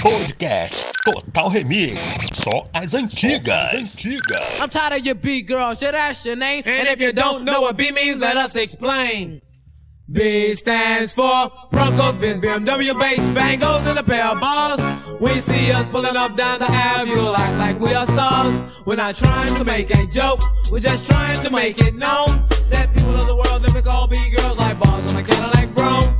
Podcast Total Remix. Só as antigas. antigas. I'm tired of your B girl, Should ask your name. And if you don't know what B means, let us explain. B stands for Broncos, Benz, BMW, bass, bangles, and a pair of balls. When you see us pulling up down the avenue, you'll act like we are stars. We're not trying to make a joke, we're just trying to make it known that people of the world that we call B girls like balls on a Cadillac Brougham. On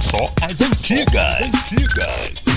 Só as antigas. Antigas.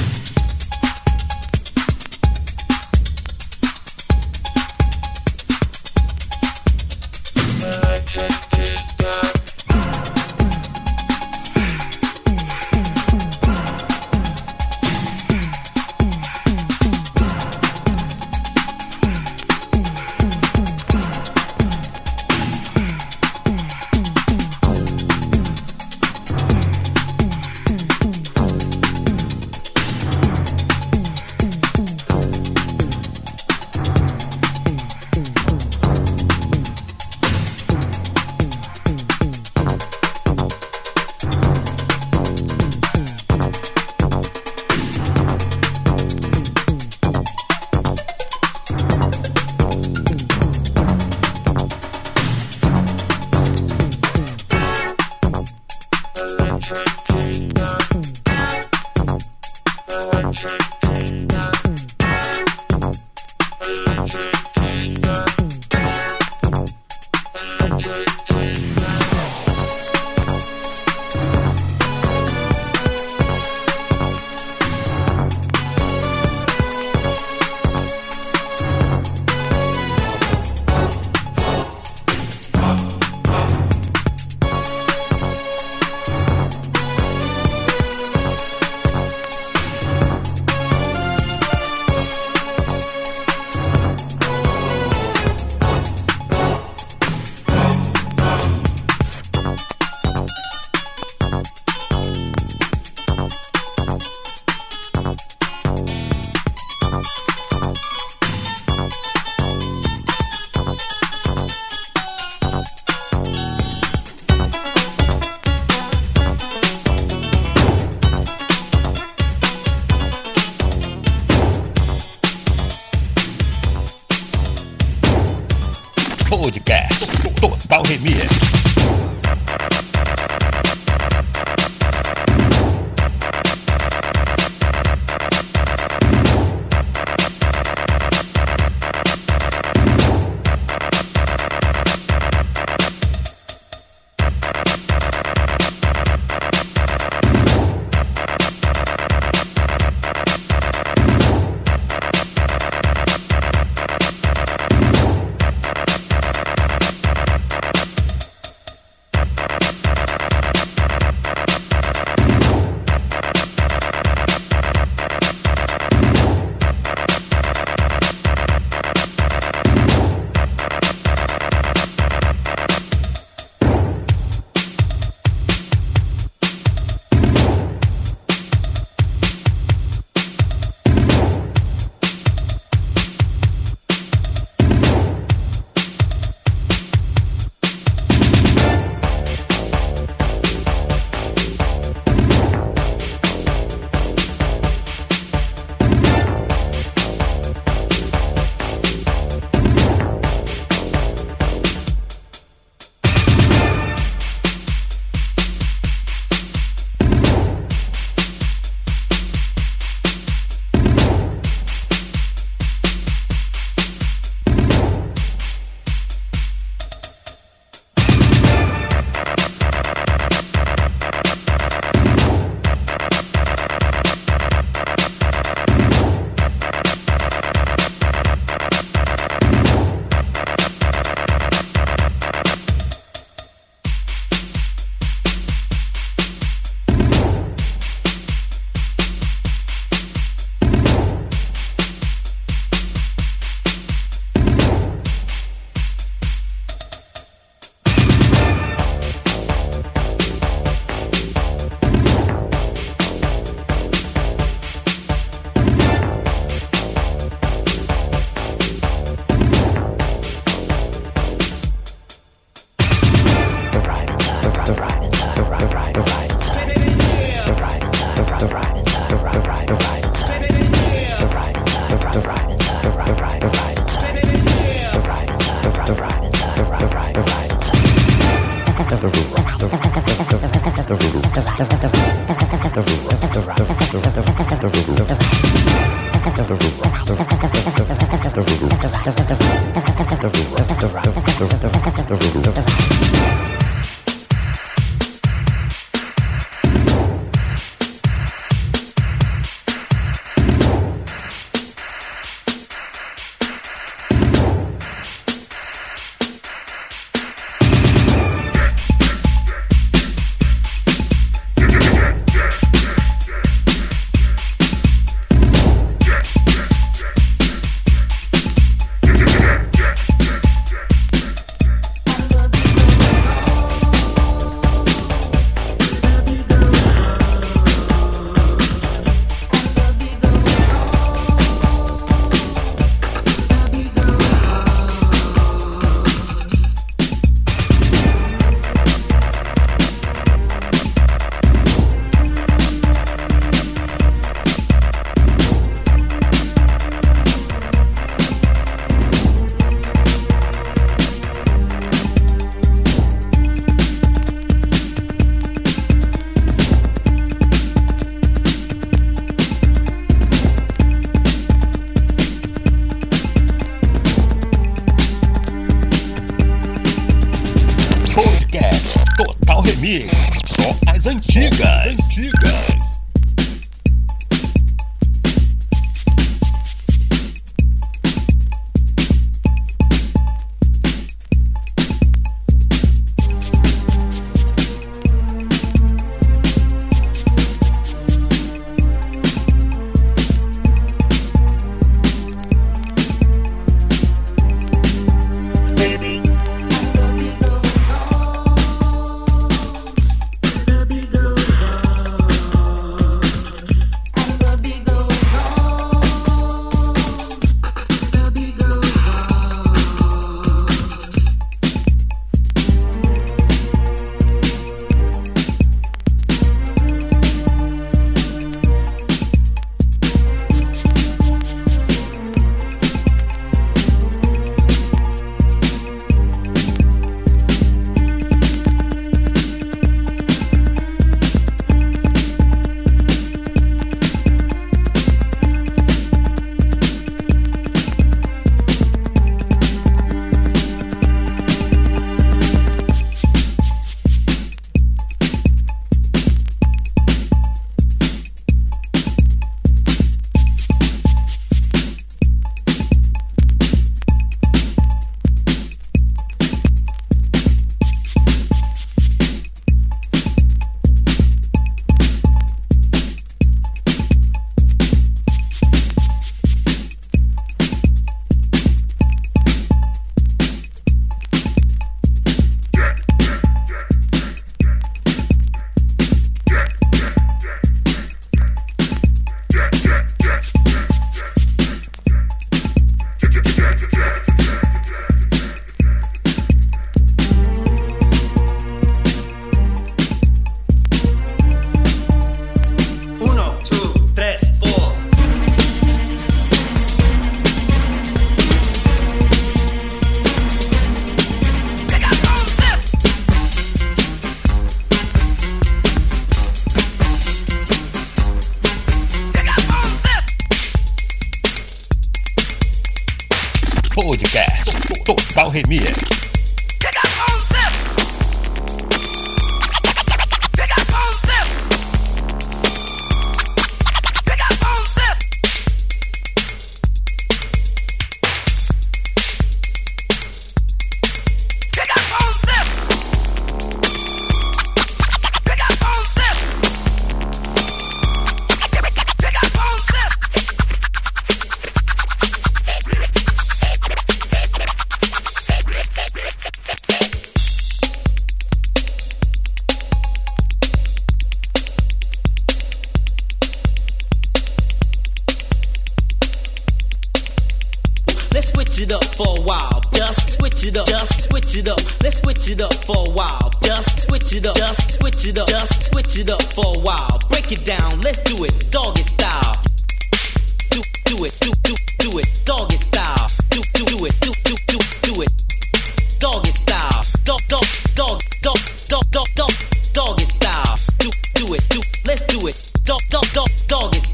dog, dog, dog, dog, dog, dog, dog, doggy style. Do, do it, do, let's do it. Dog, dog, dog, dog style.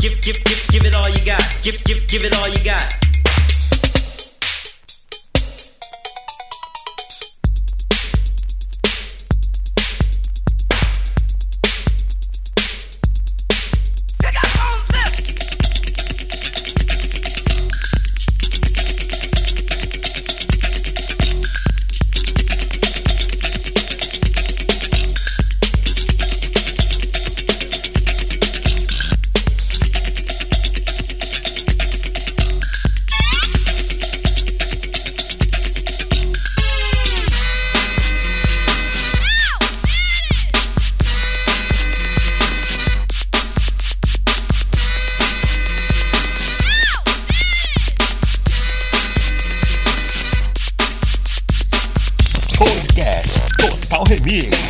Give, give, give, give it all you got. Give, give, give it all you got. Remix.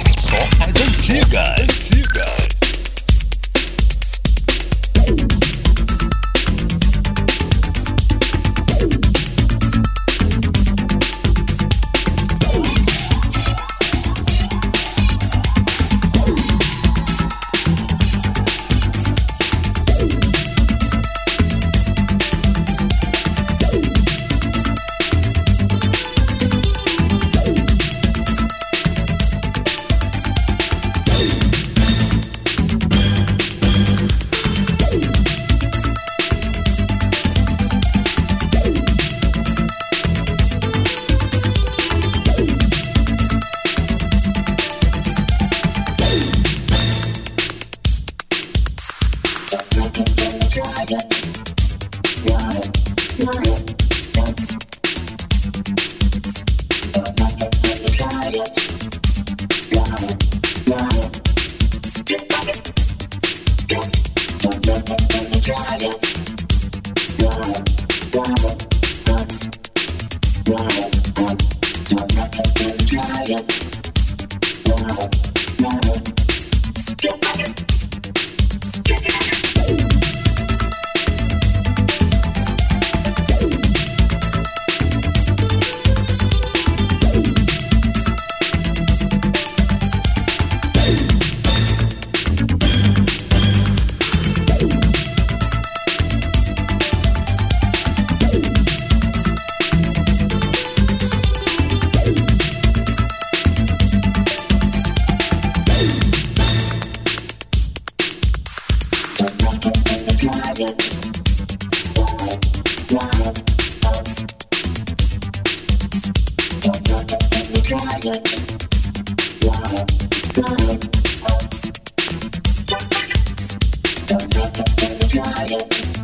Why?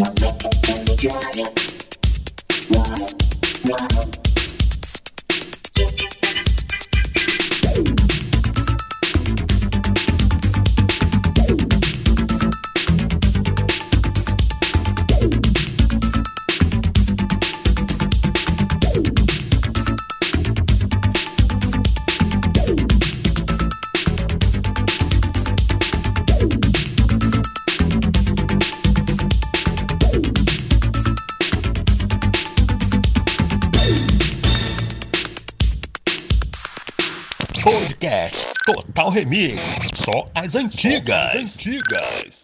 Wow. Wow. Podcast Total Remix. Só as antigas. As antigas.